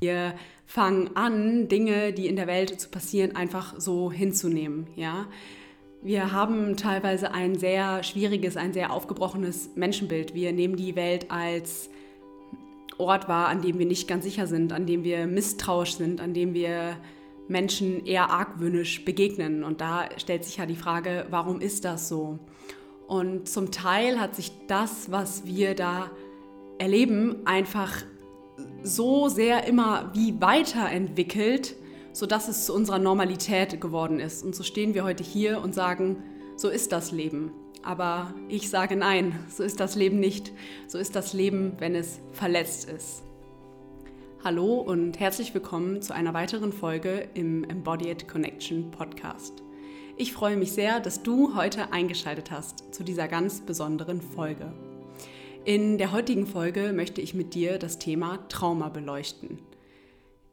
Wir fangen an, Dinge, die in der Welt zu passieren, einfach so hinzunehmen. Ja? Wir haben teilweise ein sehr schwieriges, ein sehr aufgebrochenes Menschenbild. Wir nehmen die Welt als Ort wahr, an dem wir nicht ganz sicher sind, an dem wir misstrauisch sind, an dem wir Menschen eher argwöhnisch begegnen. Und da stellt sich ja die Frage, warum ist das so? Und zum Teil hat sich das, was wir da erleben, einfach so sehr immer wie weiterentwickelt, sodass es zu unserer Normalität geworden ist. Und so stehen wir heute hier und sagen, so ist das Leben. Aber ich sage nein, so ist das Leben nicht. So ist das Leben, wenn es verletzt ist. Hallo und herzlich willkommen zu einer weiteren Folge im Embodied Connection Podcast. Ich freue mich sehr, dass du heute eingeschaltet hast zu dieser ganz besonderen Folge. In der heutigen Folge möchte ich mit dir das Thema Trauma beleuchten.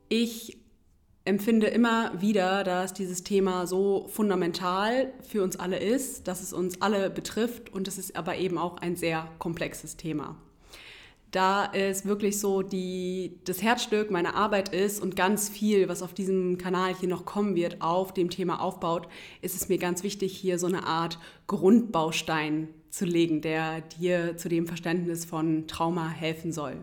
Ich empfinde immer wieder, dass dieses Thema so fundamental für uns alle ist, dass es uns alle betrifft und es ist aber eben auch ein sehr komplexes Thema. Da es wirklich so die, das Herzstück meiner Arbeit ist und ganz viel, was auf diesem Kanal hier noch kommen wird, auf dem Thema aufbaut, ist es mir ganz wichtig, hier so eine Art Grundbaustein zu legen, der dir zu dem Verständnis von Trauma helfen soll.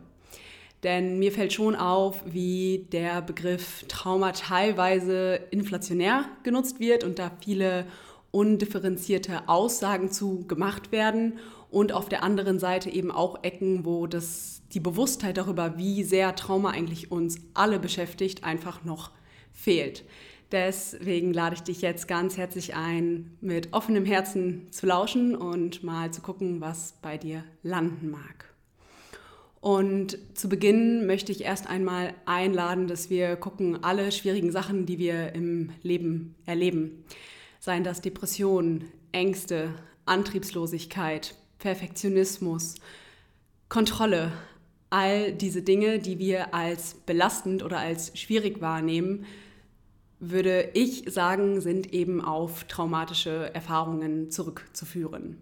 Denn mir fällt schon auf, wie der Begriff Trauma teilweise inflationär genutzt wird und da viele undifferenzierte Aussagen zu gemacht werden und auf der anderen Seite eben auch Ecken, wo das, die Bewusstheit darüber, wie sehr Trauma eigentlich uns alle beschäftigt, einfach noch fehlt. Deswegen lade ich dich jetzt ganz herzlich ein, mit offenem Herzen zu lauschen und mal zu gucken, was bei dir landen mag. Und zu Beginn möchte ich erst einmal einladen, dass wir gucken, alle schwierigen Sachen, die wir im Leben erleben, seien das Depressionen, Ängste, Antriebslosigkeit, Perfektionismus, Kontrolle, all diese Dinge, die wir als belastend oder als schwierig wahrnehmen, würde ich sagen, sind eben auf traumatische Erfahrungen zurückzuführen.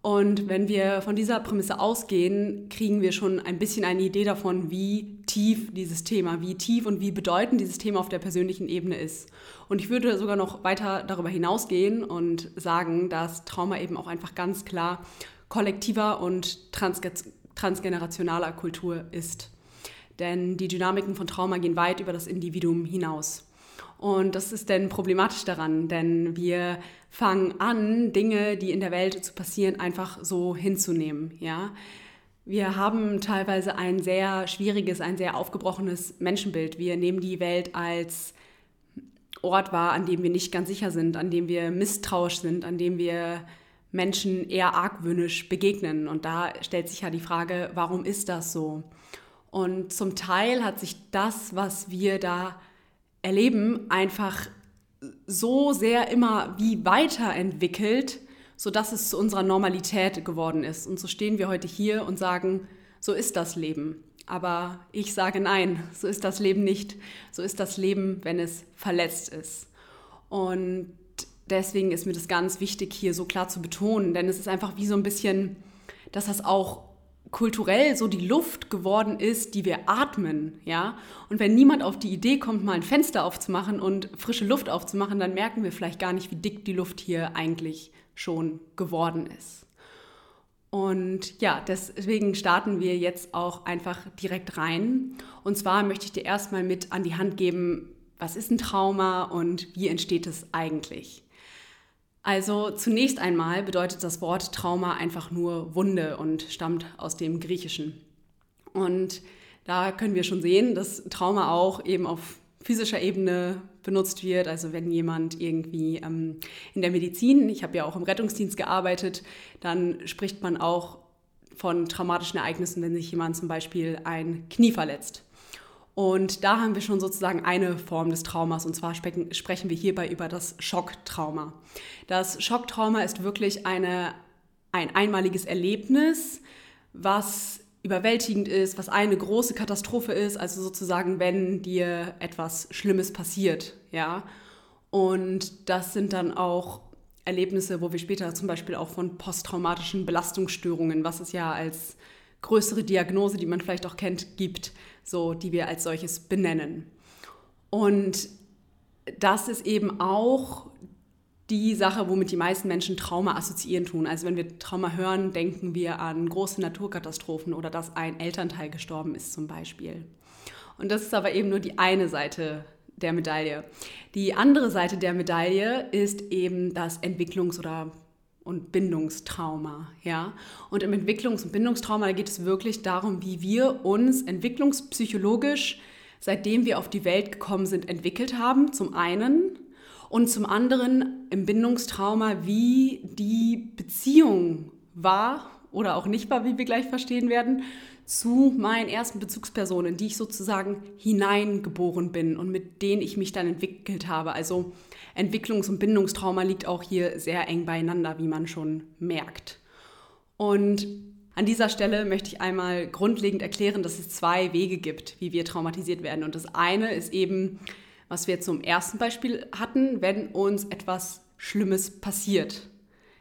Und wenn wir von dieser Prämisse ausgehen, kriegen wir schon ein bisschen eine Idee davon, wie tief dieses Thema, wie tief und wie bedeutend dieses Thema auf der persönlichen Ebene ist. Und ich würde sogar noch weiter darüber hinausgehen und sagen, dass Trauma eben auch einfach ganz klar kollektiver und transgenerationaler Kultur ist. Denn die Dynamiken von Trauma gehen weit über das Individuum hinaus. Und das ist denn problematisch daran, denn wir fangen an, Dinge, die in der Welt zu passieren, einfach so hinzunehmen, ja. Wir haben teilweise ein sehr schwieriges, ein sehr aufgebrochenes Menschenbild. Wir nehmen die Welt als Ort wahr, an dem wir nicht ganz sicher sind, an dem wir misstrauisch sind, an dem wir Menschen eher argwöhnisch begegnen. Und da stellt sich ja die Frage, warum ist das so? Und zum Teil hat sich das, was wir da erleben, einfach so sehr immer wie weiterentwickelt, sodass es zu unserer Normalität geworden ist. Und so stehen wir heute hier und sagen, so ist das Leben. Aber ich sage nein, so ist das Leben nicht. So ist das Leben, wenn es verletzt ist. Und deswegen ist mir das ganz wichtig, hier so klar zu betonen, denn es ist einfach wie so ein bisschen, dass das auch kulturell so die Luft geworden ist, die wir atmen, ja. Und wenn niemand auf die Idee kommt, mal ein Fenster aufzumachen und frische Luft aufzumachen, dann merken wir vielleicht gar nicht, wie dick die Luft hier eigentlich schon geworden ist. Und ja, deswegen starten wir jetzt auch einfach direkt rein. Und zwar möchte ich dir erstmal mit an die Hand geben, was ist ein Trauma und wie entsteht es eigentlich? Also zunächst einmal bedeutet das Wort Trauma einfach nur Wunde und stammt aus dem Griechischen. Und da können wir schon sehen, dass Trauma auch eben auf physischer Ebene benutzt wird. Also wenn jemand irgendwie ähm, in der Medizin, ich habe ja auch im Rettungsdienst gearbeitet, dann spricht man auch von traumatischen Ereignissen, wenn sich jemand zum Beispiel ein Knie verletzt. Und da haben wir schon sozusagen eine Form des Traumas und zwar sprechen wir hierbei über das Schocktrauma. Das Schocktrauma ist wirklich eine, ein einmaliges Erlebnis, was überwältigend ist, was eine große Katastrophe ist, also sozusagen, wenn dir etwas Schlimmes passiert, ja. Und das sind dann auch Erlebnisse, wo wir später zum Beispiel auch von posttraumatischen Belastungsstörungen, was es ja als größere Diagnose, die man vielleicht auch kennt, gibt, so die wir als solches benennen. Und das ist eben auch die Sache, womit die meisten Menschen Trauma assoziieren tun. Also wenn wir Trauma hören, denken wir an große Naturkatastrophen oder dass ein Elternteil gestorben ist zum Beispiel. Und das ist aber eben nur die eine Seite der Medaille. Die andere Seite der Medaille ist eben das Entwicklungs- oder und Bindungstrauma, ja. Und im Entwicklungs- und Bindungstrauma geht es wirklich darum, wie wir uns entwicklungspsychologisch, seitdem wir auf die Welt gekommen sind, entwickelt haben, zum einen und zum anderen im Bindungstrauma, wie die Beziehung war oder auch nicht war, wie wir gleich verstehen werden, zu meinen ersten Bezugspersonen, die ich sozusagen hineingeboren bin und mit denen ich mich dann entwickelt habe. Also Entwicklungs- und Bindungstrauma liegt auch hier sehr eng beieinander, wie man schon merkt. Und an dieser Stelle möchte ich einmal grundlegend erklären, dass es zwei Wege gibt, wie wir traumatisiert werden. Und das eine ist eben, was wir zum ersten Beispiel hatten, wenn uns etwas Schlimmes passiert.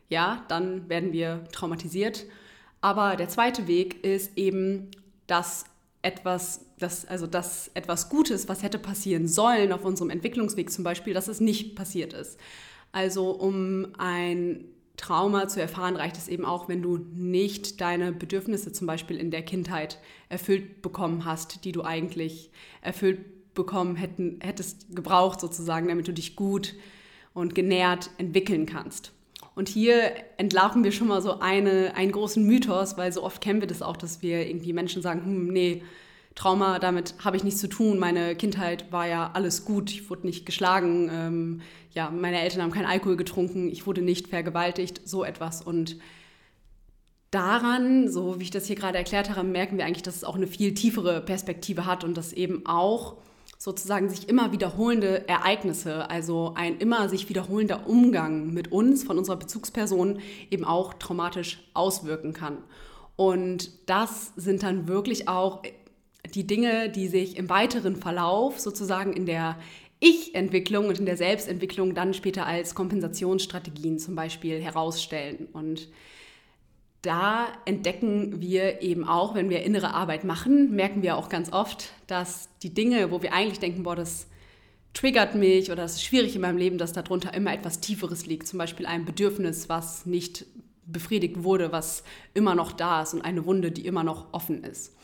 Ja, dann werden wir traumatisiert. Aber der zweite Weg ist eben, dass etwas, dass, also dass etwas Gutes, was hätte passieren sollen auf unserem Entwicklungsweg zum Beispiel, dass es nicht passiert ist. Also um ein Trauma zu erfahren, reicht es eben auch, wenn du nicht deine Bedürfnisse zum Beispiel in der Kindheit erfüllt bekommen hast, die du eigentlich erfüllt bekommen hätten, hättest gebraucht sozusagen, damit du dich gut und genährt entwickeln kannst. Und hier entlarven wir schon mal so eine, einen großen Mythos, weil so oft kennen wir das auch, dass wir irgendwie Menschen sagen, hm, nee, Trauma, damit habe ich nichts zu tun. Meine Kindheit war ja alles gut. Ich wurde nicht geschlagen. Ähm, ja, meine Eltern haben keinen Alkohol getrunken. Ich wurde nicht vergewaltigt. So etwas. Und daran, so wie ich das hier gerade erklärt habe, merken wir eigentlich, dass es auch eine viel tiefere Perspektive hat und dass eben auch sozusagen sich immer wiederholende Ereignisse, also ein immer sich wiederholender Umgang mit uns, von unserer Bezugsperson, eben auch traumatisch auswirken kann. Und das sind dann wirklich auch die Dinge, die sich im weiteren Verlauf sozusagen in der Ich-Entwicklung und in der Selbstentwicklung dann später als Kompensationsstrategien zum Beispiel herausstellen. Und da entdecken wir eben auch, wenn wir innere Arbeit machen, merken wir auch ganz oft, dass die Dinge, wo wir eigentlich denken, boah, das triggert mich oder das ist schwierig in meinem Leben, dass darunter immer etwas Tieferes liegt. Zum Beispiel ein Bedürfnis, was nicht befriedigt wurde, was immer noch da ist und eine Wunde, die immer noch offen ist.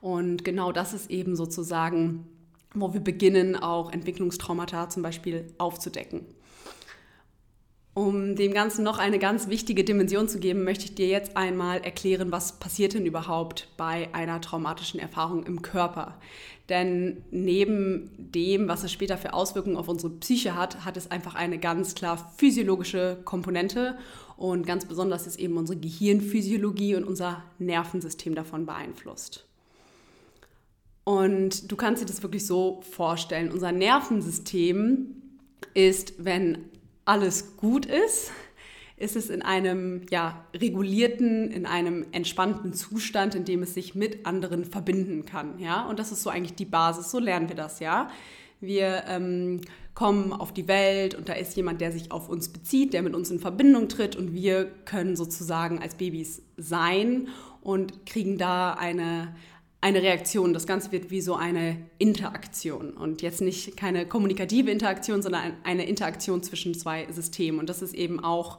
Und genau das ist eben sozusagen, wo wir beginnen, auch Entwicklungstraumata zum Beispiel aufzudecken. Um dem Ganzen noch eine ganz wichtige Dimension zu geben, möchte ich dir jetzt einmal erklären, was passiert denn überhaupt bei einer traumatischen Erfahrung im Körper. Denn neben dem, was es später für Auswirkungen auf unsere Psyche hat, hat es einfach eine ganz klar physiologische Komponente und ganz besonders ist eben unsere Gehirnphysiologie und unser Nervensystem davon beeinflusst. Und du kannst dir das wirklich so vorstellen. Unser Nervensystem ist, wenn alles gut ist, ist es in einem ja, regulierten, in einem entspannten Zustand, in dem es sich mit anderen verbinden kann. Ja? Und das ist so eigentlich die Basis, so lernen wir das, ja. Wir ähm, kommen auf die Welt und da ist jemand, der sich auf uns bezieht, der mit uns in Verbindung tritt und wir können sozusagen als Babys sein und kriegen da eine, eine Reaktion. Das Ganze wird wie so eine Interaktion und jetzt nicht keine kommunikative Interaktion, sondern eine Interaktion zwischen zwei Systemen. Und das ist eben auch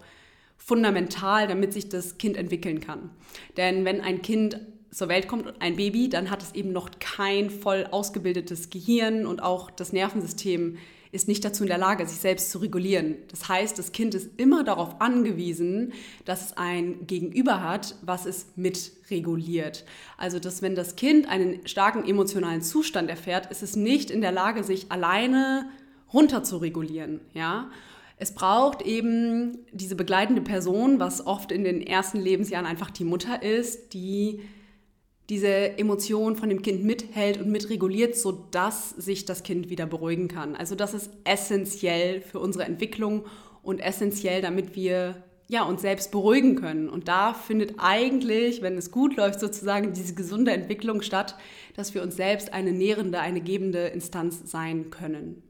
fundamental, damit sich das Kind entwickeln kann. Denn wenn ein Kind zur Welt kommt, ein Baby, dann hat es eben noch kein voll ausgebildetes Gehirn und auch das Nervensystem ist nicht dazu in der Lage, sich selbst zu regulieren. Das heißt, das Kind ist immer darauf angewiesen, dass es ein Gegenüber hat, was es mitreguliert. Also, dass wenn das Kind einen starken emotionalen Zustand erfährt, ist es nicht in der Lage, sich alleine runter zu regulieren. Ja? Es braucht eben diese begleitende Person, was oft in den ersten Lebensjahren einfach die Mutter ist, die diese Emotion von dem Kind mithält und mitreguliert, sodass sich das Kind wieder beruhigen kann. Also das ist essentiell für unsere Entwicklung und essentiell, damit wir ja, uns selbst beruhigen können. Und da findet eigentlich, wenn es gut läuft, sozusagen diese gesunde Entwicklung statt, dass wir uns selbst eine nährende, eine gebende Instanz sein können.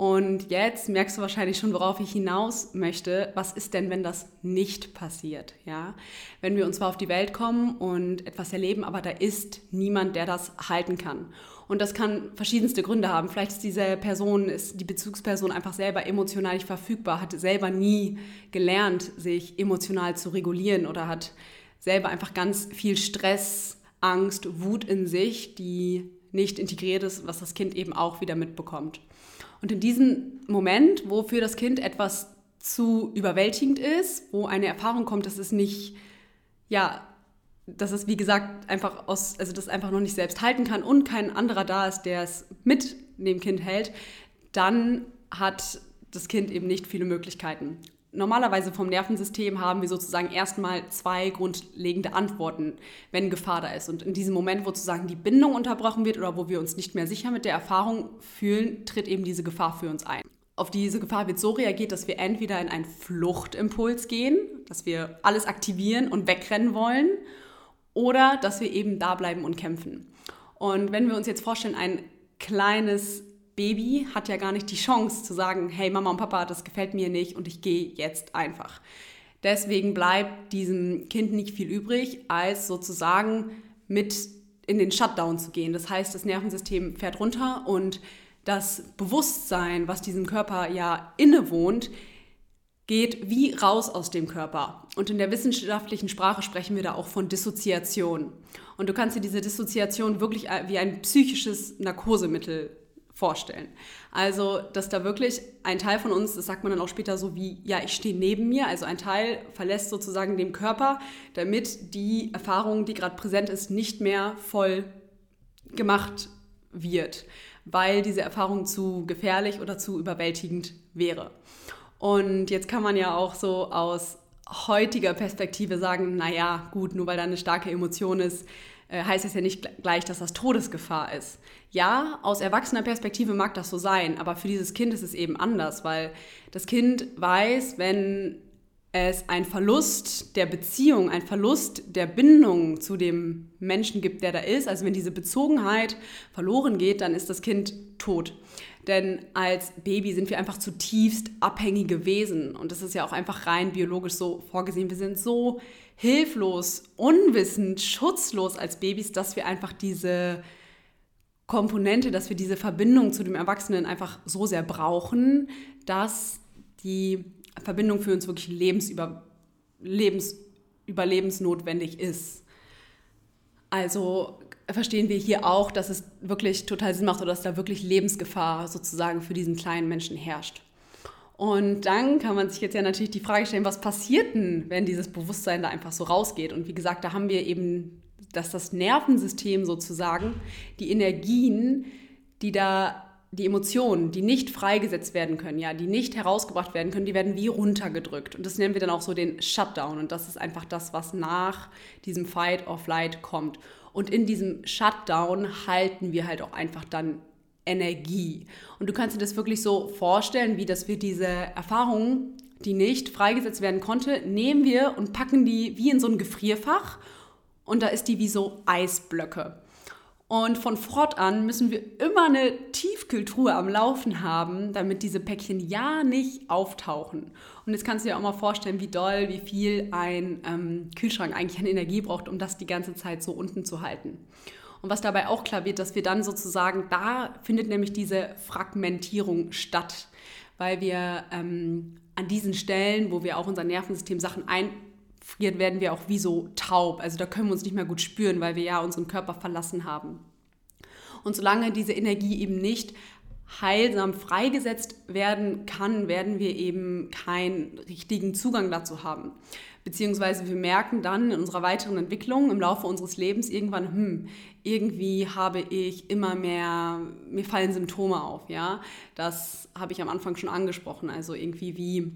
Und jetzt merkst du wahrscheinlich schon, worauf ich hinaus möchte. Was ist denn, wenn das nicht passiert? Ja? Wenn wir uns zwar auf die Welt kommen und etwas erleben, aber da ist niemand, der das halten kann. Und das kann verschiedenste Gründe haben. Vielleicht ist diese Person, ist die Bezugsperson einfach selber emotional nicht verfügbar, hat selber nie gelernt, sich emotional zu regulieren oder hat selber einfach ganz viel Stress, Angst, Wut in sich, die nicht integriert ist, was das Kind eben auch wieder mitbekommt. Und in diesem Moment, wo für das Kind etwas zu überwältigend ist, wo eine Erfahrung kommt, dass es nicht, ja, dass es wie gesagt einfach aus, also das einfach noch nicht selbst halten kann und kein anderer da ist, der es mit dem Kind hält, dann hat das Kind eben nicht viele Möglichkeiten. Normalerweise vom Nervensystem haben wir sozusagen erstmal zwei grundlegende Antworten, wenn Gefahr da ist. Und in diesem Moment, wo sozusagen die Bindung unterbrochen wird oder wo wir uns nicht mehr sicher mit der Erfahrung fühlen, tritt eben diese Gefahr für uns ein. Auf diese Gefahr wird so reagiert, dass wir entweder in einen Fluchtimpuls gehen, dass wir alles aktivieren und wegrennen wollen, oder dass wir eben da bleiben und kämpfen. Und wenn wir uns jetzt vorstellen, ein kleines Baby hat ja gar nicht die Chance zu sagen, hey Mama und Papa, das gefällt mir nicht und ich gehe jetzt einfach. Deswegen bleibt diesem Kind nicht viel übrig, als sozusagen mit in den Shutdown zu gehen. Das heißt, das Nervensystem fährt runter und das Bewusstsein, was diesem Körper ja innewohnt, geht wie raus aus dem Körper. Und in der wissenschaftlichen Sprache sprechen wir da auch von Dissoziation. Und du kannst dir diese Dissoziation wirklich wie ein psychisches Narkosemittel vorstellen. Also, dass da wirklich ein Teil von uns, das sagt man dann auch später so wie, ja, ich stehe neben mir, also ein Teil verlässt sozusagen den Körper, damit die Erfahrung, die gerade präsent ist, nicht mehr voll gemacht wird, weil diese Erfahrung zu gefährlich oder zu überwältigend wäre. Und jetzt kann man ja auch so aus heutiger Perspektive sagen, naja, gut, nur weil da eine starke Emotion ist, heißt es ja nicht gleich, dass das Todesgefahr ist. Ja, aus erwachsener Perspektive mag das so sein, aber für dieses Kind ist es eben anders, weil das Kind weiß, wenn es ein Verlust der Beziehung, ein Verlust der Bindung zu dem Menschen gibt, der da ist, also wenn diese Bezogenheit verloren geht, dann ist das Kind tot. Denn als Baby sind wir einfach zutiefst abhängige Wesen. Und das ist ja auch einfach rein biologisch so vorgesehen. Wir sind so hilflos, unwissend, schutzlos als Babys, dass wir einfach diese Komponente, dass wir diese Verbindung zu dem Erwachsenen einfach so sehr brauchen, dass die Verbindung für uns wirklich lebensüber, lebens, überlebensnotwendig ist. Also verstehen wir hier auch, dass es wirklich total Sinn macht oder dass da wirklich Lebensgefahr sozusagen für diesen kleinen Menschen herrscht. Und dann kann man sich jetzt ja natürlich die Frage stellen, was passiert denn, wenn dieses Bewusstsein da einfach so rausgeht? Und wie gesagt, da haben wir eben, dass das Nervensystem sozusagen, die Energien, die da, die Emotionen, die nicht freigesetzt werden können, ja, die nicht herausgebracht werden können, die werden wie runtergedrückt. Und das nennen wir dann auch so den Shutdown. Und das ist einfach das, was nach diesem Fight or Flight kommt. Und in diesem Shutdown halten wir halt auch einfach dann Energie. Und du kannst dir das wirklich so vorstellen, wie dass wir diese Erfahrungen, die nicht freigesetzt werden konnte, nehmen wir und packen die wie in so ein Gefrierfach und da ist die wie so Eisblöcke. Und von fortan müssen wir immer eine Tiefkühltruhe am Laufen haben, damit diese Päckchen ja nicht auftauchen. Und jetzt kannst du dir auch mal vorstellen, wie doll, wie viel ein ähm, Kühlschrank eigentlich an Energie braucht, um das die ganze Zeit so unten zu halten. Und was dabei auch klar wird, dass wir dann sozusagen, da findet nämlich diese Fragmentierung statt, weil wir ähm, an diesen Stellen, wo wir auch unser Nervensystem Sachen ein friert, werden wir auch wie so taub. Also da können wir uns nicht mehr gut spüren, weil wir ja unseren Körper verlassen haben. Und solange diese Energie eben nicht heilsam freigesetzt werden kann, werden wir eben keinen richtigen Zugang dazu haben. Beziehungsweise wir merken dann in unserer weiteren Entwicklung im Laufe unseres Lebens irgendwann, hm, irgendwie habe ich immer mehr, mir fallen Symptome auf, ja. Das habe ich am Anfang schon angesprochen. Also irgendwie wie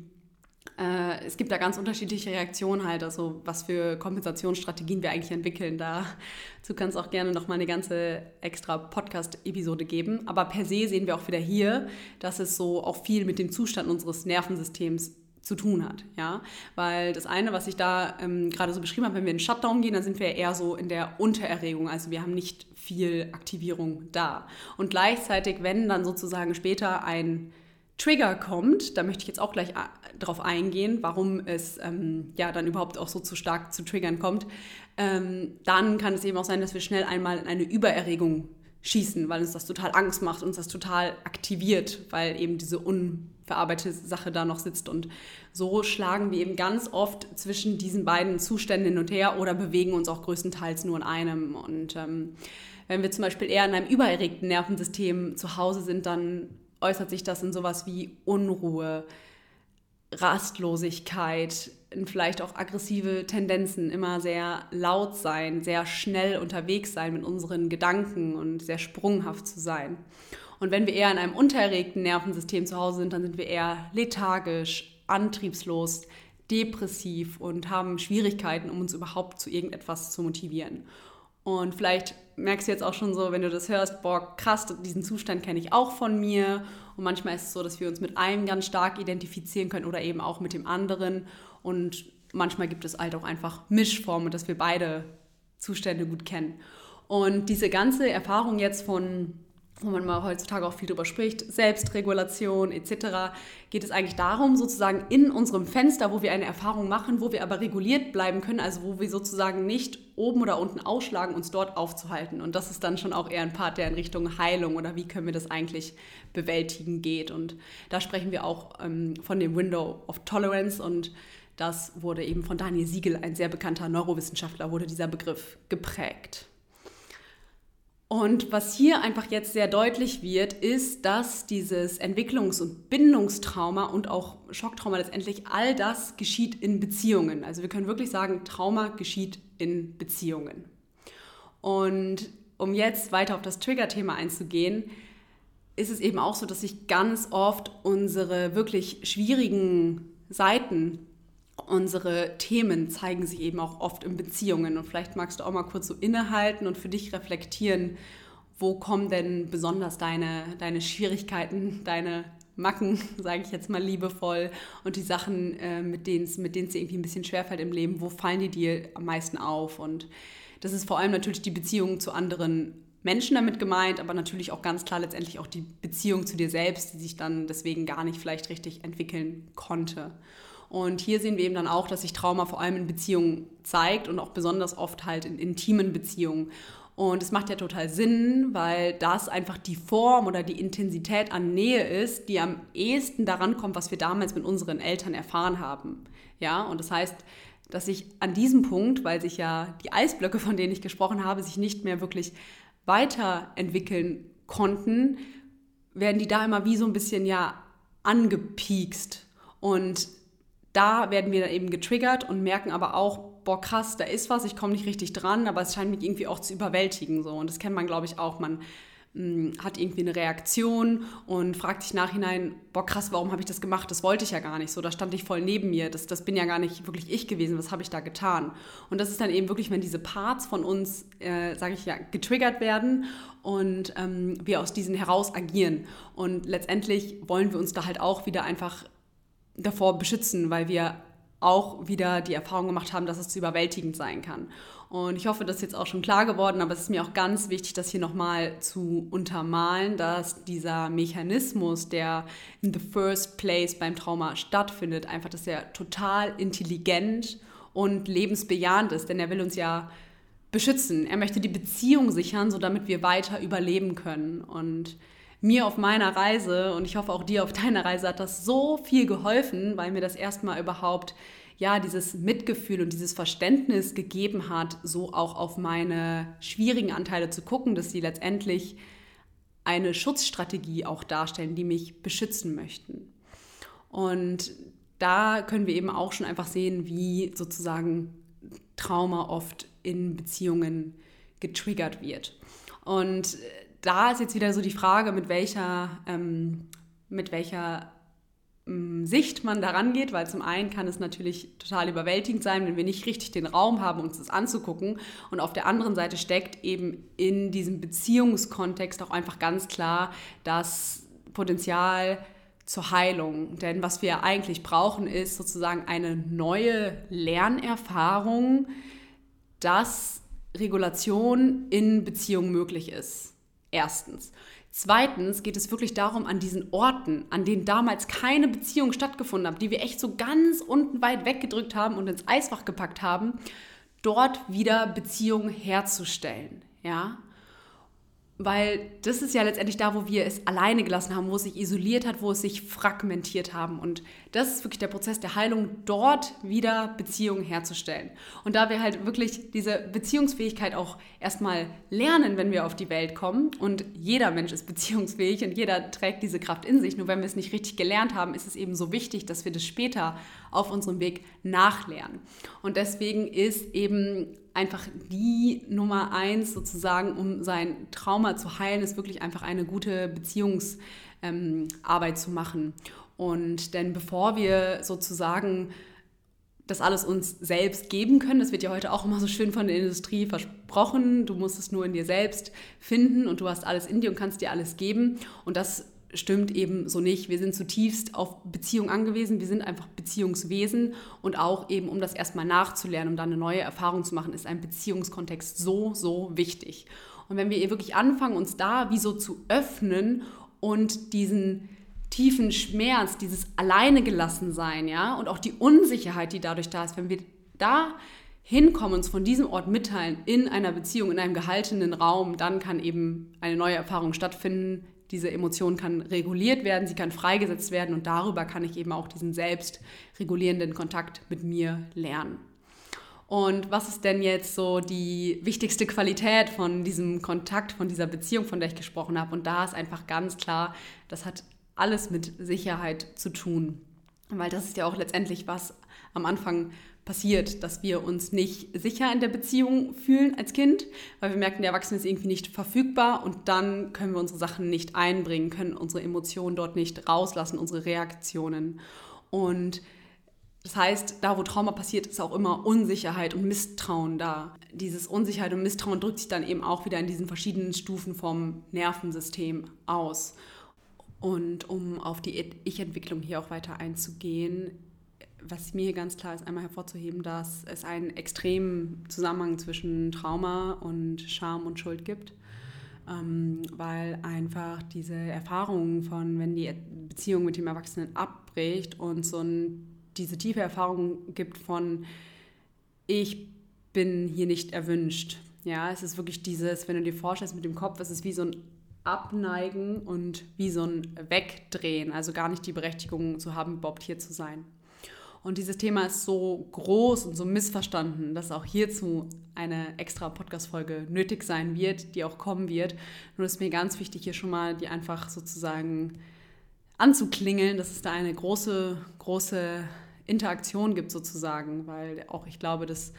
äh, es gibt da ganz unterschiedliche Reaktionen halt, also was für Kompensationsstrategien wir eigentlich entwickeln. Dazu kann es auch gerne noch mal eine ganze extra Podcast-Episode geben. Aber per se sehen wir auch wieder hier, dass es so auch viel mit dem Zustand unseres Nervensystems zu tun hat, ja, weil das eine, was ich da ähm, gerade so beschrieben habe, wenn wir in Shutdown gehen, dann sind wir eher so in der Untererregung, also wir haben nicht viel Aktivierung da. Und gleichzeitig, wenn dann sozusagen später ein Trigger kommt, da möchte ich jetzt auch gleich äh, drauf eingehen, warum es ähm, ja dann überhaupt auch so zu stark zu Triggern kommt, ähm, dann kann es eben auch sein, dass wir schnell einmal in eine Übererregung schießen, weil uns das total Angst macht, uns das total aktiviert, weil eben diese unverarbeitete Sache da noch sitzt. Und so schlagen wir eben ganz oft zwischen diesen beiden Zuständen hin und her oder bewegen uns auch größtenteils nur in einem. Und ähm, wenn wir zum Beispiel eher in einem übererregten Nervensystem zu Hause sind, dann äußert sich das in sowas wie Unruhe, Rastlosigkeit, vielleicht auch aggressive Tendenzen, immer sehr laut sein, sehr schnell unterwegs sein mit unseren Gedanken und sehr sprunghaft zu sein. Und wenn wir eher in einem unterregten Nervensystem zu Hause sind, dann sind wir eher lethargisch, antriebslos, depressiv und haben Schwierigkeiten, um uns überhaupt zu irgendetwas zu motivieren. Und vielleicht merkst du jetzt auch schon so, wenn du das hörst, boah, krass, diesen Zustand kenne ich auch von mir. Und manchmal ist es so, dass wir uns mit einem ganz stark identifizieren können oder eben auch mit dem anderen. Und manchmal gibt es halt auch einfach Mischformen, dass wir beide Zustände gut kennen. Und diese ganze Erfahrung jetzt von wo man mal heutzutage auch viel drüber spricht, Selbstregulation etc., geht es eigentlich darum, sozusagen in unserem Fenster, wo wir eine Erfahrung machen, wo wir aber reguliert bleiben können, also wo wir sozusagen nicht oben oder unten ausschlagen, uns dort aufzuhalten. Und das ist dann schon auch eher ein Part, der in Richtung Heilung oder wie können wir das eigentlich bewältigen geht. Und da sprechen wir auch ähm, von dem Window of Tolerance und das wurde eben von Daniel Siegel, ein sehr bekannter Neurowissenschaftler, wurde dieser Begriff geprägt. Und was hier einfach jetzt sehr deutlich wird, ist, dass dieses Entwicklungs- und Bindungstrauma und auch Schocktrauma letztendlich all das geschieht in Beziehungen. Also wir können wirklich sagen, Trauma geschieht in Beziehungen. Und um jetzt weiter auf das Trigger-Thema einzugehen, ist es eben auch so, dass sich ganz oft unsere wirklich schwierigen Seiten unsere Themen zeigen sich eben auch oft in Beziehungen. Und vielleicht magst du auch mal kurz so innehalten und für dich reflektieren, wo kommen denn besonders deine, deine Schwierigkeiten, deine Macken, sage ich jetzt mal liebevoll, und die Sachen, äh, mit denen es mit dir irgendwie ein bisschen schwerfällt im Leben, wo fallen die dir am meisten auf? Und das ist vor allem natürlich die Beziehung zu anderen Menschen damit gemeint, aber natürlich auch ganz klar letztendlich auch die Beziehung zu dir selbst, die sich dann deswegen gar nicht vielleicht richtig entwickeln konnte. Und hier sehen wir eben dann auch, dass sich Trauma vor allem in Beziehungen zeigt und auch besonders oft halt in intimen Beziehungen. Und es macht ja total Sinn, weil das einfach die Form oder die Intensität an Nähe ist, die am ehesten daran kommt, was wir damals mit unseren Eltern erfahren haben. Ja, und das heißt, dass sich an diesem Punkt, weil sich ja die Eisblöcke, von denen ich gesprochen habe, sich nicht mehr wirklich weiterentwickeln konnten, werden die da immer wie so ein bisschen ja angepiekst. Und da werden wir dann eben getriggert und merken aber auch, boah, krass, da ist was, ich komme nicht richtig dran, aber es scheint mich irgendwie auch zu überwältigen. So. Und das kennt man, glaube ich, auch. Man mh, mm, hat irgendwie eine Reaktion und fragt sich nachhinein, boah, krass, warum habe ich das gemacht? Das wollte ich ja gar nicht so. Da stand ich voll neben mir. Das, das bin ja gar nicht wirklich ich gewesen. Was habe ich da getan? Und das ist dann eben wirklich, wenn diese Parts von uns, äh, sage ich ja, getriggert werden und ähm, wir aus diesen heraus agieren. Und letztendlich wollen wir uns da halt auch wieder einfach davor beschützen, weil wir auch wieder die Erfahrung gemacht haben, dass es zu überwältigend sein kann. Und ich hoffe, das ist jetzt auch schon klar geworden, aber es ist mir auch ganz wichtig, das hier nochmal zu untermalen, dass dieser Mechanismus, der in the first place beim Trauma stattfindet, einfach, dass er total intelligent und lebensbejahend ist, denn er will uns ja beschützen. Er möchte die Beziehung sichern, so damit wir weiter überleben können. Und mir auf meiner Reise und ich hoffe auch dir auf deiner Reise hat das so viel geholfen, weil mir das erstmal überhaupt ja dieses Mitgefühl und dieses Verständnis gegeben hat, so auch auf meine schwierigen Anteile zu gucken, dass sie letztendlich eine Schutzstrategie auch darstellen, die mich beschützen möchten. Und da können wir eben auch schon einfach sehen, wie sozusagen Trauma oft in Beziehungen getriggert wird. Und da ist jetzt wieder so die Frage, mit welcher, ähm, mit welcher ähm, Sicht man daran geht, weil zum einen kann es natürlich total überwältigend sein, wenn wir nicht richtig den Raum haben, uns das anzugucken. Und auf der anderen Seite steckt eben in diesem Beziehungskontext auch einfach ganz klar das Potenzial zur Heilung. Denn was wir eigentlich brauchen, ist sozusagen eine neue Lernerfahrung, dass Regulation in Beziehung möglich ist. Erstens. Zweitens geht es wirklich darum, an diesen Orten, an denen damals keine Beziehung stattgefunden hat, die wir echt so ganz unten weit weggedrückt haben und ins Eisfach gepackt haben, dort wieder Beziehungen herzustellen. Ja? Weil das ist ja letztendlich da, wo wir es alleine gelassen haben, wo es sich isoliert hat, wo es sich fragmentiert haben. Und das ist wirklich der Prozess der Heilung, dort wieder Beziehungen herzustellen. Und da wir halt wirklich diese Beziehungsfähigkeit auch erstmal lernen, wenn wir auf die Welt kommen, und jeder Mensch ist beziehungsfähig und jeder trägt diese Kraft in sich, nur wenn wir es nicht richtig gelernt haben, ist es eben so wichtig, dass wir das später auf unserem Weg nachlernen. Und deswegen ist eben einfach die Nummer eins sozusagen, um sein Trauma zu heilen, ist wirklich einfach eine gute Beziehungsarbeit ähm, zu machen. Und denn bevor wir sozusagen das alles uns selbst geben können. Das wird ja heute auch immer so schön von der Industrie versprochen. Du musst es nur in dir selbst finden und du hast alles in dir und kannst dir alles geben. Und das stimmt eben so nicht. Wir sind zutiefst auf Beziehung angewiesen. Wir sind einfach Beziehungswesen und auch eben, um das erstmal nachzulernen, um dann eine neue Erfahrung zu machen, ist ein Beziehungskontext so, so wichtig. Und wenn wir wirklich anfangen, uns da wie so zu öffnen und diesen tiefen Schmerz, dieses alleine gelassen sein, ja, und auch die Unsicherheit, die dadurch da ist, wenn wir da hinkommen, uns von diesem Ort mitteilen in einer Beziehung, in einem gehaltenen Raum, dann kann eben eine neue Erfahrung stattfinden, diese Emotion kann reguliert werden, sie kann freigesetzt werden und darüber kann ich eben auch diesen selbstregulierenden Kontakt mit mir lernen. Und was ist denn jetzt so die wichtigste Qualität von diesem Kontakt, von dieser Beziehung, von der ich gesprochen habe? Und da ist einfach ganz klar, das hat alles mit Sicherheit zu tun. Weil das ist ja auch letztendlich, was am Anfang passiert, dass wir uns nicht sicher in der Beziehung fühlen als Kind, weil wir merken, der Erwachsene ist irgendwie nicht verfügbar und dann können wir unsere Sachen nicht einbringen, können unsere Emotionen dort nicht rauslassen, unsere Reaktionen. Und das heißt, da wo Trauma passiert, ist auch immer Unsicherheit und Misstrauen da. Dieses Unsicherheit und Misstrauen drückt sich dann eben auch wieder in diesen verschiedenen Stufen vom Nervensystem aus. Und um auf die Ich-Entwicklung hier auch weiter einzugehen, was mir ganz klar ist, einmal hervorzuheben, dass es einen extremen Zusammenhang zwischen Trauma und Scham und Schuld gibt. Ähm, weil einfach diese Erfahrung von, wenn die Beziehung mit dem Erwachsenen abbricht und so ein, diese tiefe Erfahrung gibt von, ich bin hier nicht erwünscht. Ja, es ist wirklich dieses, wenn du dir vorstellst mit dem Kopf, es ist wie so ein Abneigen und wie so ein Wegdrehen, also gar nicht die Berechtigung zu haben, überhaupt hier zu sein. Und dieses Thema ist so groß und so missverstanden, dass auch hierzu eine extra Podcast-Folge nötig sein wird, die auch kommen wird. Nur ist mir ganz wichtig, hier schon mal die einfach sozusagen anzuklingeln, dass es da eine große, große Interaktion gibt sozusagen, weil auch ich glaube, dass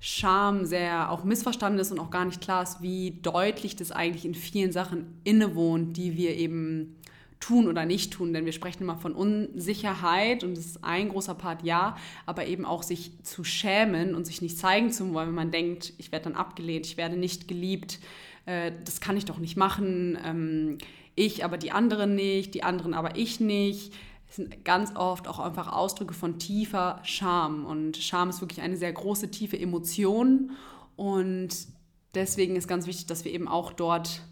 Scham sehr auch missverstanden ist und auch gar nicht klar ist, wie deutlich das eigentlich in vielen Sachen innewohnt, die wir eben tun oder nicht tun, denn wir sprechen immer von Unsicherheit und das ist ein großer Part, ja, aber eben auch sich zu schämen und sich nicht zeigen zu wollen, wenn man denkt, ich werde dann abgelehnt, ich werde nicht geliebt, äh, das kann ich doch nicht machen, ähm, ich aber die anderen nicht, die anderen aber ich nicht. Das sind ganz oft auch einfach Ausdrücke von tiefer Scham und Scham ist wirklich eine sehr große, tiefe Emotion und deswegen ist ganz wichtig, dass wir eben auch dort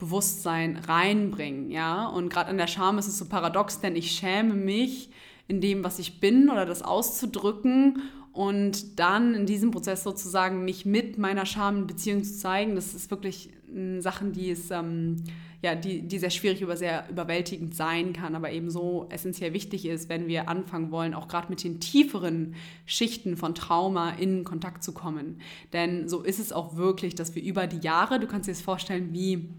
Bewusstsein reinbringen, ja. Und gerade an der Scham ist es so paradox, denn ich schäme mich in dem, was ich bin oder das auszudrücken und dann in diesem Prozess sozusagen mich mit meiner Scham in Beziehung zu zeigen. Das ist wirklich äh, Sachen, die es ähm, ja, die, die sehr schwierig, über sehr überwältigend sein kann, aber eben so essentiell wichtig ist, wenn wir anfangen wollen, auch gerade mit den tieferen Schichten von Trauma in Kontakt zu kommen. Denn so ist es auch wirklich, dass wir über die Jahre, du kannst dir das vorstellen, wie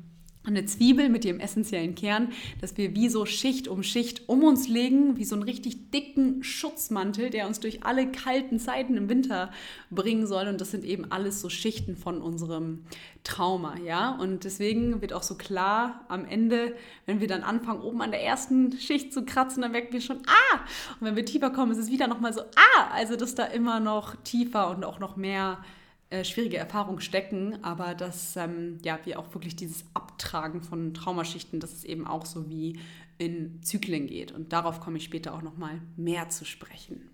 eine Zwiebel mit ihrem essentiellen Kern, dass wir wie so Schicht um Schicht um uns legen, wie so einen richtig dicken Schutzmantel, der uns durch alle kalten Zeiten im Winter bringen soll. Und das sind eben alles so Schichten von unserem Trauma, ja. Und deswegen wird auch so klar am Ende, wenn wir dann anfangen, oben an der ersten Schicht zu kratzen, dann merken wir schon, ah! Und wenn wir tiefer kommen, ist es wieder nochmal so, ah! Also, dass da immer noch tiefer und auch noch mehr äh, schwierige Erfahrung stecken, aber dass ähm, ja, wir auch wirklich dieses Abtragen von Traumaschichten, dass es eben auch so wie in Zyklen geht. Und darauf komme ich später auch nochmal mehr zu sprechen.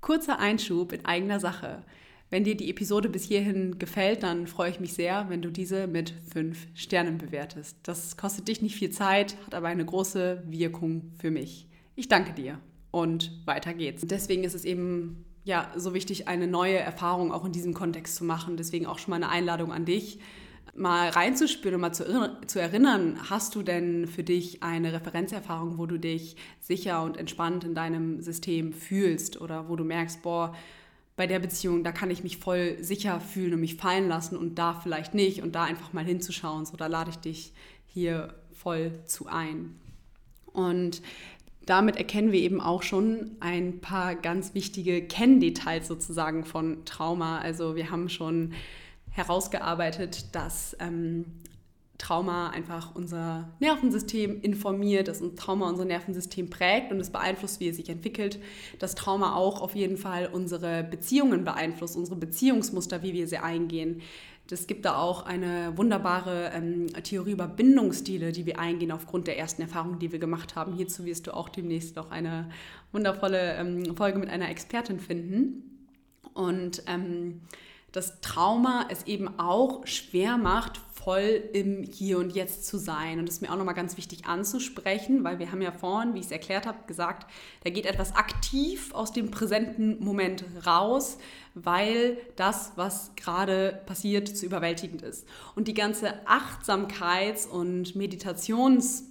Kurzer Einschub in eigener Sache. Wenn dir die Episode bis hierhin gefällt, dann freue ich mich sehr, wenn du diese mit fünf Sternen bewertest. Das kostet dich nicht viel Zeit, hat aber eine große Wirkung für mich. Ich danke dir und weiter geht's. Deswegen ist es eben ja so wichtig, eine neue Erfahrung auch in diesem Kontext zu machen. Deswegen auch schon mal eine Einladung an dich, mal reinzuspüren und mal zu, erinnern, hast du denn für dich eine Referenzerfahrung, wo du dich sicher und entspannt in deinem System fühlst oder wo du merkst, boah, bei der Beziehung, da kann ich mich voll sicher fühlen und mich fallen lassen und da vielleicht nicht und da einfach mal hinzuschauen. So, da lade ich dich hier voll zu ein. Und damit erkennen wir eben auch schon ein paar ganz wichtige Kenndetails sozusagen von Trauma. Also wir haben schon herausgearbeitet, dass ähm, Trauma einfach unser Nervensystem informiert, dass ein Trauma unser Nervensystem prägt und es beeinflusst, wie es sich entwickelt. Dass Trauma auch auf jeden Fall unsere Beziehungen beeinflusst, unsere Beziehungsmuster, wie wir sie eingehen. Es gibt da auch eine wunderbare ähm, Theorie über Bindungsstile, die wir eingehen aufgrund der ersten Erfahrungen, die wir gemacht haben. Hierzu wirst du auch demnächst noch eine wundervolle ähm, Folge mit einer Expertin finden. Und ähm, das Trauma es eben auch schwer macht, voll im Hier und Jetzt zu sein. Und das ist mir auch nochmal ganz wichtig anzusprechen, weil wir haben ja vorhin, wie ich es erklärt habe, gesagt, da geht etwas aktiv aus dem präsenten Moment raus, weil das, was gerade passiert, zu überwältigend ist. Und die ganze Achtsamkeits- und Meditations-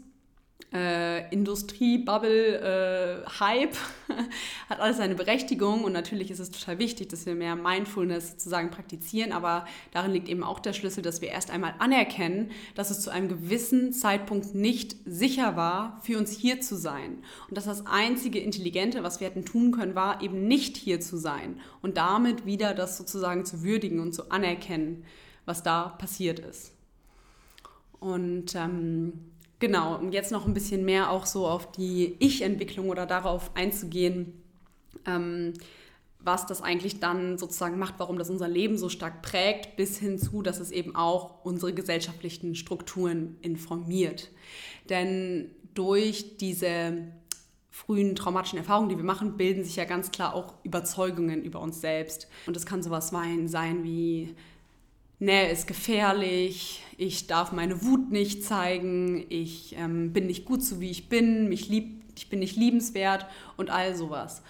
äh, Industrie, Bubble, äh, Hype, hat alles seine Berechtigung und natürlich ist es total wichtig, dass wir mehr Mindfulness sozusagen praktizieren, aber darin liegt eben auch der Schlüssel, dass wir erst einmal anerkennen, dass es zu einem gewissen Zeitpunkt nicht sicher war, für uns hier zu sein und dass das einzige Intelligente, was wir hätten tun können, war eben nicht hier zu sein und damit wieder das sozusagen zu würdigen und zu anerkennen, was da passiert ist. Und ähm, Genau, um jetzt noch ein bisschen mehr auch so auf die Ich-Entwicklung oder darauf einzugehen, ähm, was das eigentlich dann sozusagen macht, warum das unser Leben so stark prägt, bis hin zu, dass es eben auch unsere gesellschaftlichen Strukturen informiert. Denn durch diese frühen traumatischen Erfahrungen, die wir machen, bilden sich ja ganz klar auch Überzeugungen über uns selbst. Und das kann sowas sein wie Nähe ist gefährlich, ich darf meine Wut nicht zeigen, ich ähm, bin nicht gut so wie ich bin, mich lieb, ich bin nicht liebenswert und all sowas.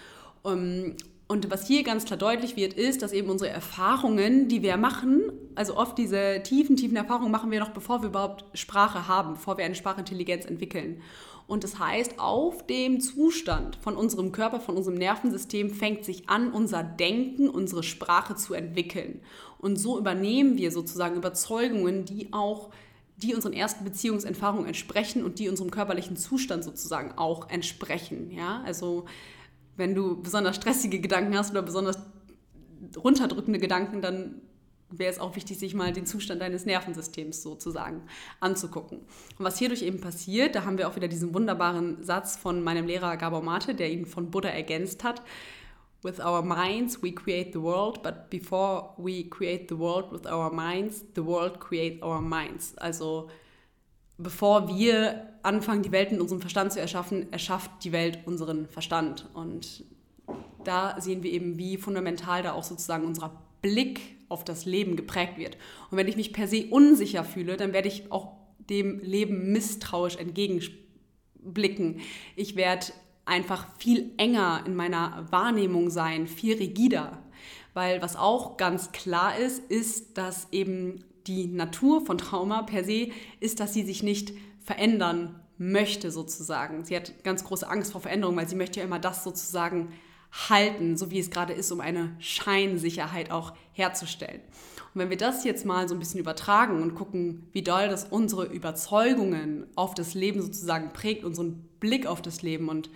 Um, ähm, und was hier ganz klar deutlich wird, ist, dass eben unsere Erfahrungen, die wir machen, also oft diese tiefen, tiefen Erfahrungen machen wir noch, bevor wir überhaupt Sprache haben, bevor wir eine Sprachintelligenz entwickeln. Und das heißt, auf dem Zustand von unserem Körper, von unserem Nervensystem fängt sich an, unser Denken, unsere Sprache zu entwickeln. Und so übernehmen wir sozusagen Überzeugungen, die auch die unseren ersten Beziehungserfahrungen entsprechen und die unserem körperlichen Zustand sozusagen auch entsprechen. Ja? Also wenn du besonders stressige Gedanken hast oder besonders runterdrückende Gedanken, dann wäre es auch wichtig, sich mal den Zustand deines Nervensystems sozusagen anzugucken. Und was hierdurch eben passiert, da haben wir auch wieder diesen wunderbaren Satz von meinem Lehrer Gabor Mate, der ihn von Buddha ergänzt hat. With our minds we create the world, but before we create the world with our minds, the world creates our minds. Also bevor wir anfangen, die Welt in unserem Verstand zu erschaffen, erschafft die Welt unseren Verstand. Und da sehen wir eben, wie fundamental da auch sozusagen unser Blick auf das Leben geprägt wird. Und wenn ich mich per se unsicher fühle, dann werde ich auch dem Leben misstrauisch entgegenblicken. Ich werde einfach viel enger in meiner Wahrnehmung sein, viel rigider. Weil was auch ganz klar ist, ist, dass eben die Natur von Trauma per se ist, dass sie sich nicht verändern möchte sozusagen. Sie hat ganz große Angst vor Veränderung, weil sie möchte ja immer das sozusagen halten, so wie es gerade ist, um eine Scheinsicherheit auch herzustellen. Und wenn wir das jetzt mal so ein bisschen übertragen und gucken, wie doll das unsere Überzeugungen auf das Leben sozusagen prägt, unseren Blick auf das Leben und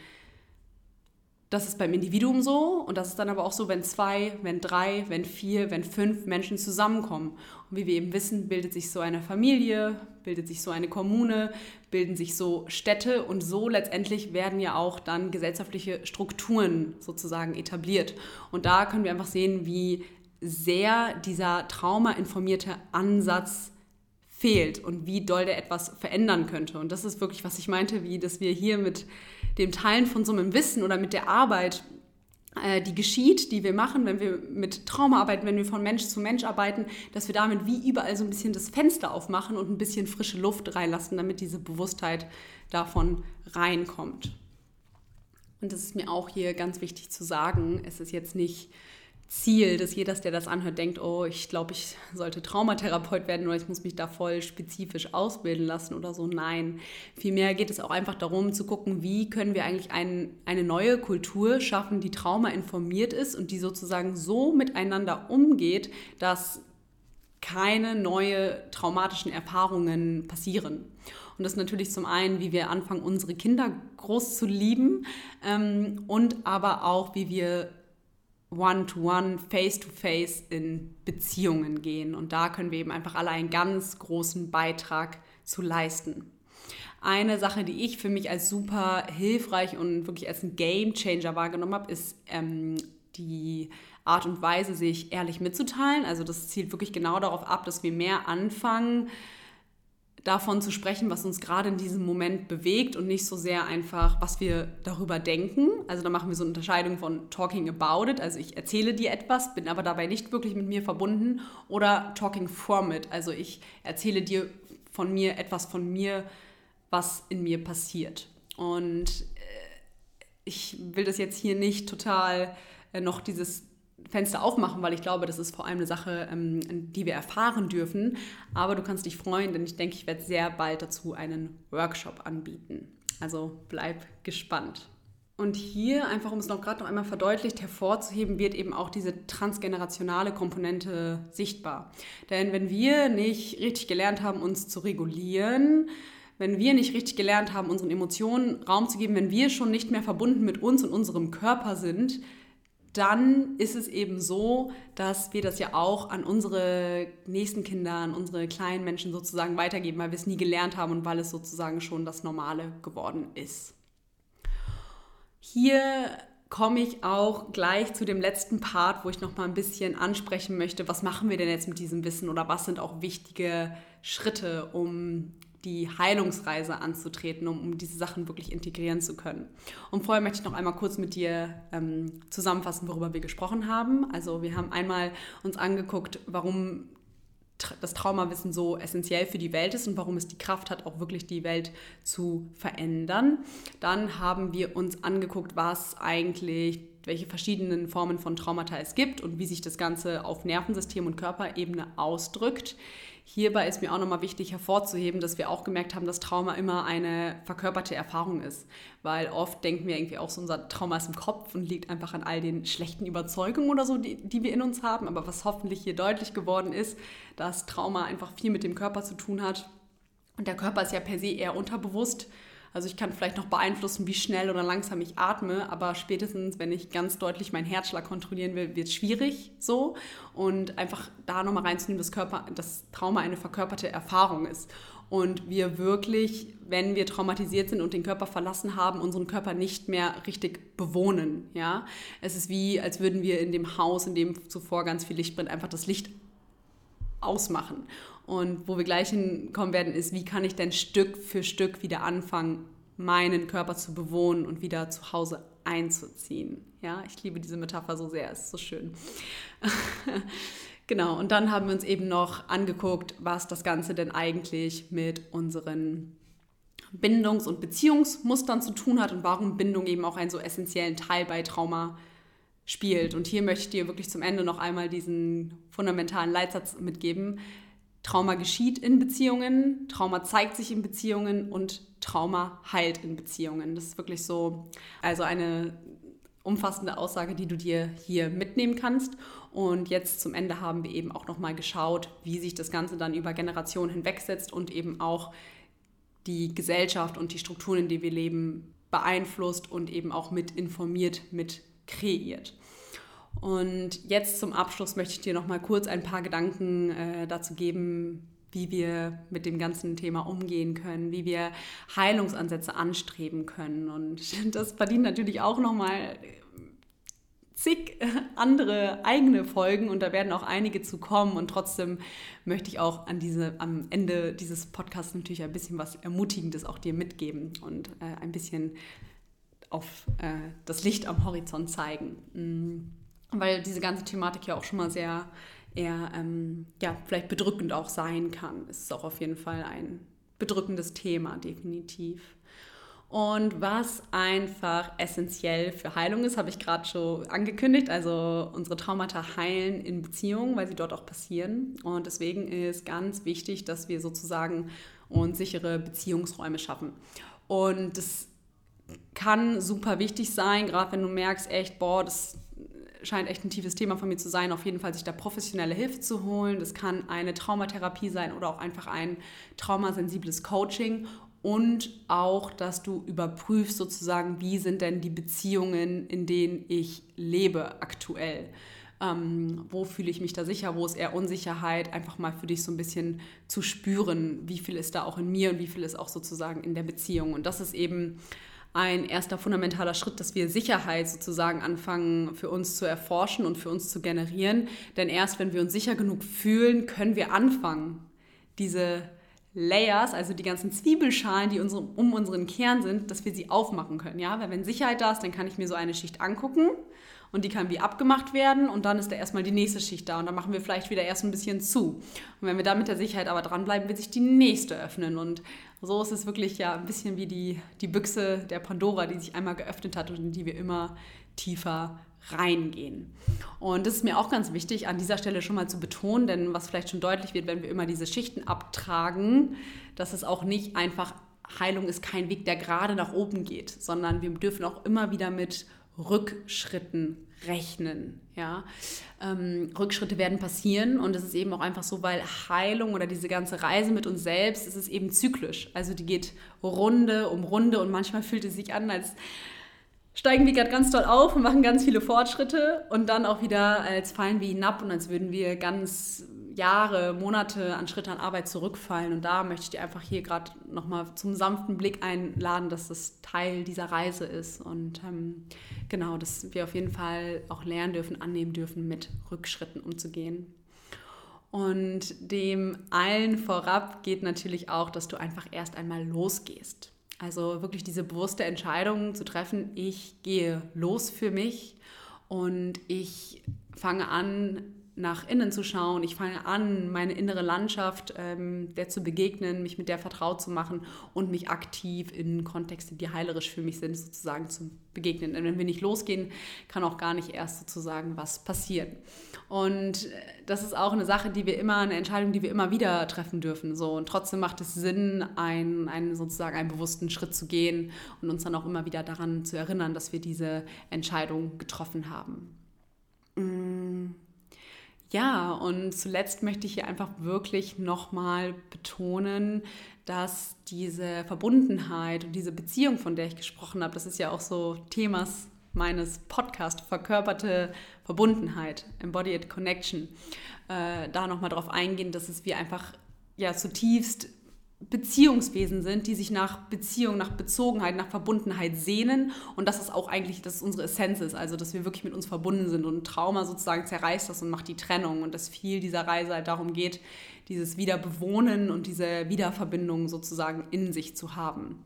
das ist beim Individuum so und das ist dann aber auch so, wenn zwei, wenn drei, wenn vier, wenn fünf Menschen zusammenkommen. Und wie wir eben wissen, bildet sich so eine Familie, bildet sich so eine Kommune, bilden sich so Städte und so letztendlich werden ja auch dann gesellschaftliche Strukturen sozusagen etabliert. Und da können wir einfach sehen, wie sehr dieser traumainformierte Ansatz fehlt und wie doll der etwas verändern könnte. Und das ist wirklich, was ich meinte, wie dass wir hier mit dem Teilen von so einem Wissen oder mit der Arbeit äh, die geschieht, die wir machen, wenn wir mit Trauma arbeiten, wenn wir von Mensch zu Mensch arbeiten, dass wir damit wie überall so ein bisschen das Fenster aufmachen und ein bisschen frische Luft reinlassen, damit diese Bewusstheit davon reinkommt. Und das ist mir auch hier ganz wichtig zu sagen. Es ist jetzt nicht Ziel, dass jeder, der das anhört, denkt, oh, ich glaube, ich sollte Traumatherapeut werden oder ich muss mich da voll spezifisch ausbilden lassen oder so. Nein, vielmehr geht es auch einfach darum zu gucken, wie können wir eigentlich ein, eine neue Kultur schaffen, die Trauma informiert ist und die sozusagen so miteinander umgeht, dass keine neue traumatischen Erfahrungen passieren. Und das ist natürlich zum einen, wie wir anfangen, unsere Kinder groß zu lieben ähm, und aber auch, wie wir One-to-One, Face-to-Face in Beziehungen gehen. Und da können wir eben einfach alle einen ganz großen Beitrag zu leisten. Eine Sache, die ich für mich als super hilfreich und wirklich als ein Game Changer wahrgenommen habe, ist ähm, die Art und Weise, sich ehrlich mitzuteilen. Also das zielt wirklich genau darauf ab, dass wir mehr anfangen, davon zu sprechen, was uns gerade in diesem Moment bewegt und nicht so sehr einfach, was wir darüber denken. Also da machen wir so eine Unterscheidung von talking about it, also ich erzähle dir etwas, bin aber dabei nicht wirklich mit mir verbunden, oder talking from it, also ich erzähle dir von mir etwas von mir, was in mir passiert. Und äh, ich will das jetzt hier nicht total äh, noch dieses Fenster aufmachen, weil ich glaube, das ist vor allem eine Sache, ähm, die wir erfahren dürfen. Aber du kannst dich freuen, denn ich denke, ich werde sehr bald dazu einen Workshop anbieten. Also bleib gespannt. Und hier, einfach um es noch gerade noch einmal verdeutlicht hervorzuheben, wird eben auch diese transgenerationale Komponente sichtbar. Denn wenn wir nicht richtig gelernt haben, uns zu regulieren, wenn wir nicht richtig gelernt haben, unseren Emotionen Raum zu geben, wenn wir schon nicht mehr verbunden mit uns und unserem Körper sind, dann ist es eben so, dass wir das ja auch an unsere nächsten Kinder, an unsere kleinen Menschen sozusagen weitergeben, weil wir es nie gelernt haben und weil es sozusagen schon das Normale geworden ist. Hier komme ich auch gleich zu dem letzten Part, wo ich noch mal ein bisschen ansprechen möchte, was machen wir denn jetzt mit diesem Wissen oder was sind auch wichtige Schritte, um die Heilungsreise anzutreten, um, um diese Sachen wirklich integrieren zu können. Und vorher möchte ich noch einmal kurz mit dir ähm, zusammenfassen, worüber wir gesprochen haben. Also wir haben einmal uns angeguckt, warum das Traumawissen so essentiell für die Welt ist und warum es die Kraft hat, auch wirklich die Welt zu verändern. Dann haben wir uns angeguckt, was eigentlich, welche verschiedenen Formen von Traumata es gibt und wie sich das Ganze auf Nervensystem und Körperebene ausdrückt. Hierbei ist mir auch nochmal wichtig hervorzuheben, dass wir auch gemerkt haben, dass Trauma immer eine verkörperte Erfahrung ist. Weil oft denken wir irgendwie auch so, unser Trauma ist im Kopf und liegt einfach an all den schlechten Überzeugungen oder so, die, die wir in uns haben. Aber was hoffentlich hier deutlich geworden ist, dass Trauma einfach viel mit dem Körper zu tun hat. Und der Körper ist ja per se eher unterbewusst. Also ich kann vielleicht noch beeinflussen, wie schnell oder langsam ich atme, aber spätestens, wenn ich ganz deutlich meinen Herzschlag kontrollieren will, wird es schwierig so. Und einfach da nochmal reinzunehmen, dass Körper, das Trauma eine verkörperte Erfahrung ist. Und wir wirklich, wenn wir traumatisiert sind und den Körper verlassen haben, unseren Körper nicht mehr richtig bewohnen. Ja? Es ist wie, als würden wir in dem Haus, in dem zuvor ganz viel Licht brennt, einfach das Licht ausmachen. Und wo wir gleich hinkommen werden, ist, wie kann ich denn Stück für Stück wieder anfangen, meinen Körper zu bewohnen und wieder zu Hause einzuziehen. Ja, ich liebe diese Metapher so sehr, ist so schön. genau, und dann haben wir uns eben noch angeguckt, was das Ganze denn eigentlich mit unseren Bindungs- und Beziehungsmustern zu tun hat und warum Bindung eben auch einen so essentiellen Teil bei Trauma spielt. Und hier möchte ich dir wirklich zum Ende noch einmal diesen fundamentalen Leitsatz mitgeben. Trauma geschieht in Beziehungen, Trauma zeigt sich in Beziehungen und Trauma heilt in Beziehungen. Das ist wirklich so, also eine umfassende Aussage, die du dir hier mitnehmen kannst. Und jetzt zum Ende haben wir eben auch nochmal geschaut, wie sich das Ganze dann über Generationen hinwegsetzt und eben auch die Gesellschaft und die Strukturen, in denen wir leben, beeinflusst und eben auch mit informiert, mit kreiert. Und jetzt zum Abschluss möchte ich dir noch mal kurz ein paar Gedanken äh, dazu geben, wie wir mit dem ganzen Thema umgehen können, wie wir Heilungsansätze anstreben können. Und das verdient natürlich auch noch mal zig andere eigene Folgen und da werden auch einige zu kommen und trotzdem möchte ich auch an diese, am Ende dieses Podcasts natürlich ein bisschen was Ermutigendes auch dir mitgeben und äh, ein bisschen auf äh, das Licht am Horizont zeigen. Mhm. Weil diese ganze Thematik ja auch schon mal sehr eher ähm, ja, vielleicht bedrückend auch sein kann. Es ist auch auf jeden Fall ein bedrückendes Thema, definitiv. Und was einfach essentiell für Heilung ist, habe ich gerade schon angekündigt. Also unsere Traumata heilen in Beziehungen, weil sie dort auch passieren. Und deswegen ist ganz wichtig, dass wir sozusagen uns sichere Beziehungsräume schaffen. Und das kann super wichtig sein, gerade wenn du merkst, echt, boah, das scheint echt ein tiefes Thema von mir zu sein, auf jeden Fall sich da professionelle Hilfe zu holen. Das kann eine Traumatherapie sein oder auch einfach ein traumasensibles Coaching und auch, dass du überprüfst sozusagen, wie sind denn die Beziehungen, in denen ich lebe aktuell. Ähm, wo fühle ich mich da sicher, wo ist eher Unsicherheit, einfach mal für dich so ein bisschen zu spüren, wie viel ist da auch in mir und wie viel ist auch sozusagen in der Beziehung. Und das ist eben ein erster fundamentaler Schritt, dass wir Sicherheit sozusagen anfangen für uns zu erforschen und für uns zu generieren. Denn erst wenn wir uns sicher genug fühlen, können wir anfangen, diese Layers, also die ganzen Zwiebelschalen, die unsere, um unseren Kern sind, dass wir sie aufmachen können. Ja? Weil wenn Sicherheit da ist, dann kann ich mir so eine Schicht angucken und die kann wie abgemacht werden und dann ist da erstmal die nächste Schicht da und dann machen wir vielleicht wieder erst ein bisschen zu. Und wenn wir da mit der Sicherheit aber dranbleiben, wird sich die nächste öffnen und so ist es wirklich ja ein bisschen wie die, die Büchse der Pandora, die sich einmal geöffnet hat und in die wir immer tiefer reingehen. Und das ist mir auch ganz wichtig, an dieser Stelle schon mal zu betonen, denn was vielleicht schon deutlich wird, wenn wir immer diese Schichten abtragen, dass es auch nicht einfach Heilung ist kein Weg, der gerade nach oben geht, sondern wir dürfen auch immer wieder mit Rückschritten rechnen. Ja? Ähm, Rückschritte werden passieren und es ist eben auch einfach so, weil Heilung oder diese ganze Reise mit uns selbst, es ist eben zyklisch. Also die geht Runde um Runde und manchmal fühlt es sich an, als steigen wir gerade ganz doll auf und machen ganz viele Fortschritte und dann auch wieder als fallen wir hinab und als würden wir ganz Jahre, Monate an Schritte an Arbeit zurückfallen. Und da möchte ich dir einfach hier gerade nochmal zum sanften Blick einladen, dass das Teil dieser Reise ist. Und ähm, genau, dass wir auf jeden Fall auch lernen dürfen, annehmen dürfen, mit Rückschritten umzugehen. Und dem allen vorab geht natürlich auch, dass du einfach erst einmal losgehst. Also wirklich diese bewusste Entscheidung zu treffen, ich gehe los für mich und ich fange an, nach innen zu schauen. Ich fange an, meine innere Landschaft ähm, der zu begegnen, mich mit der vertraut zu machen und mich aktiv in Kontexte, die heilerisch für mich sind, sozusagen zu begegnen. Denn wenn wir nicht losgehen, kann auch gar nicht erst sozusagen was passieren. Und äh, das ist auch eine Sache, die wir immer, eine Entscheidung, die wir immer wieder treffen dürfen. So. Und trotzdem macht es Sinn, einen, einen sozusagen einen bewussten Schritt zu gehen und uns dann auch immer wieder daran zu erinnern, dass wir diese Entscheidung getroffen haben. Mmh. Ja, und zuletzt möchte ich hier einfach wirklich nochmal betonen, dass diese Verbundenheit und diese Beziehung, von der ich gesprochen habe, das ist ja auch so Themas meines Podcasts, verkörperte Verbundenheit, Embodied Connection, äh, da nochmal drauf eingehen, dass es wir einfach ja zutiefst Beziehungswesen sind, die sich nach Beziehung, nach Bezogenheit, nach Verbundenheit sehnen. Und dass es auch eigentlich, dass unsere Essenz ist, also dass wir wirklich mit uns verbunden sind. Und Trauma sozusagen zerreißt das und macht die Trennung. Und dass viel dieser Reise halt darum geht, dieses Wiederbewohnen und diese Wiederverbindung sozusagen in sich zu haben.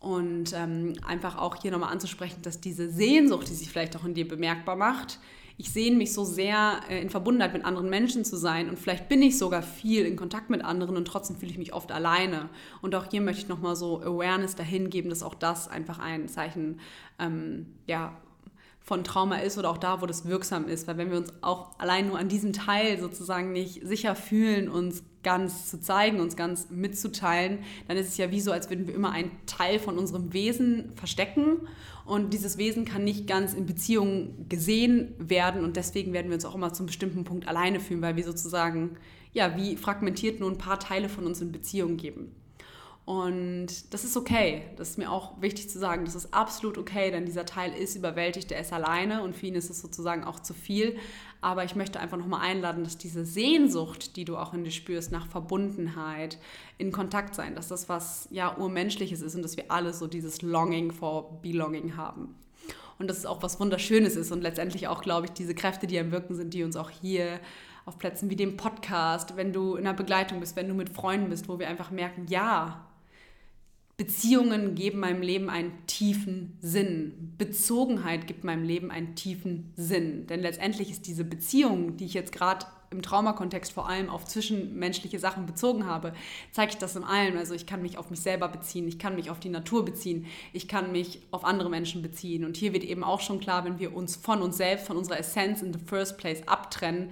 Und ähm, einfach auch hier nochmal anzusprechen, dass diese Sehnsucht, die sich vielleicht auch in dir bemerkbar macht, ich sehne mich so sehr äh, in Verbundenheit mit anderen Menschen zu sein und vielleicht bin ich sogar viel in Kontakt mit anderen und trotzdem fühle ich mich oft alleine. Und auch hier möchte ich nochmal so Awareness dahin geben, dass auch das einfach ein Zeichen ähm, ja, von Trauma ist oder auch da, wo das wirksam ist. Weil wenn wir uns auch allein nur an diesem Teil sozusagen nicht sicher fühlen, uns ganz zu zeigen, uns ganz mitzuteilen, dann ist es ja wie so, als würden wir immer einen Teil von unserem Wesen verstecken und dieses Wesen kann nicht ganz in Beziehung gesehen werden und deswegen werden wir uns auch immer zum bestimmten Punkt alleine fühlen, weil wir sozusagen, ja, wie fragmentiert nur ein paar Teile von uns in Beziehung geben. Und das ist okay. Das ist mir auch wichtig zu sagen. Das ist absolut okay, denn dieser Teil ist überwältigt, der ist alleine und für ihn ist es sozusagen auch zu viel. Aber ich möchte einfach nochmal einladen, dass diese Sehnsucht, die du auch in dir spürst, nach Verbundenheit, in Kontakt sein, dass das was ja urmenschliches ist und dass wir alle so dieses Longing for Belonging haben. Und dass es auch was Wunderschönes ist und letztendlich auch, glaube ich, diese Kräfte, die am Wirken sind, die uns auch hier auf Plätzen wie dem Podcast, wenn du in einer Begleitung bist, wenn du mit Freunden bist, wo wir einfach merken, ja, Beziehungen geben meinem Leben einen tiefen Sinn. Bezogenheit gibt meinem Leben einen tiefen Sinn. Denn letztendlich ist diese Beziehung, die ich jetzt gerade im Traumakontext vor allem auf zwischenmenschliche Sachen bezogen habe, zeige ich das in allem. Also ich kann mich auf mich selber beziehen, ich kann mich auf die Natur beziehen, ich kann mich auf andere Menschen beziehen. Und hier wird eben auch schon klar, wenn wir uns von uns selbst, von unserer Essenz in the first place abtrennen,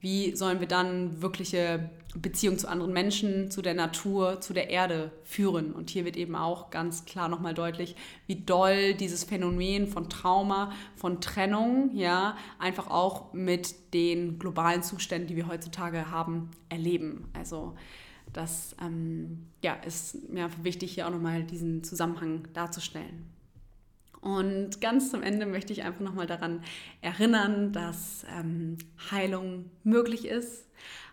wie sollen wir dann wirkliche Beziehung zu anderen Menschen, zu der Natur, zu der Erde führen? Und hier wird eben auch ganz klar nochmal deutlich, wie doll dieses Phänomen von Trauma, von Trennung, ja, einfach auch mit den globalen Zuständen, die wir heutzutage haben, erleben. Also das ähm, ja, ist mir wichtig, hier auch nochmal diesen Zusammenhang darzustellen. Und ganz zum Ende möchte ich einfach nochmal daran erinnern, dass ähm, Heilung möglich ist.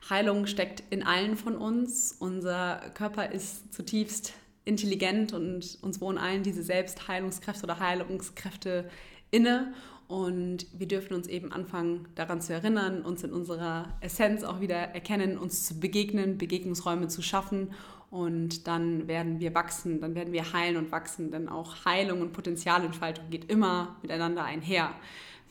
Heilung steckt in allen von uns. Unser Körper ist zutiefst intelligent und uns wohnen allen diese Selbstheilungskräfte oder Heilungskräfte inne. Und wir dürfen uns eben anfangen, daran zu erinnern, uns in unserer Essenz auch wieder erkennen, uns zu begegnen, Begegnungsräume zu schaffen und dann werden wir wachsen, dann werden wir heilen und wachsen, denn auch Heilung und Potenzialentfaltung geht immer miteinander einher.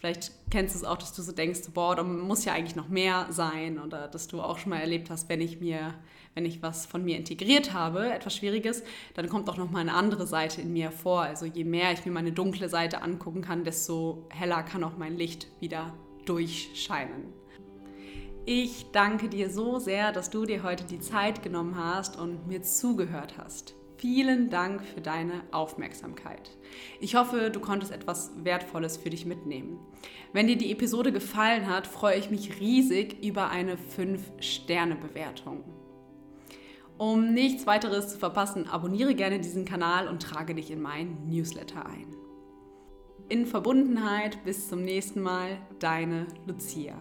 Vielleicht kennst du es auch, dass du so denkst, boah, da muss ja eigentlich noch mehr sein oder dass du auch schon mal erlebt hast, wenn ich mir, wenn ich was von mir integriert habe, etwas Schwieriges, dann kommt auch noch mal eine andere Seite in mir vor. Also je mehr ich mir meine dunkle Seite angucken kann, desto heller kann auch mein Licht wieder durchscheinen. Ich danke dir so sehr, dass du dir heute die Zeit genommen hast und mir zugehört hast. Vielen Dank für deine Aufmerksamkeit. Ich hoffe, du konntest etwas Wertvolles für dich mitnehmen. Wenn dir die Episode gefallen hat, freue ich mich riesig über eine 5-Sterne-Bewertung. Um nichts weiteres zu verpassen, abonniere gerne diesen Kanal und trage dich in mein Newsletter ein. In Verbundenheit, bis zum nächsten Mal, deine Lucia.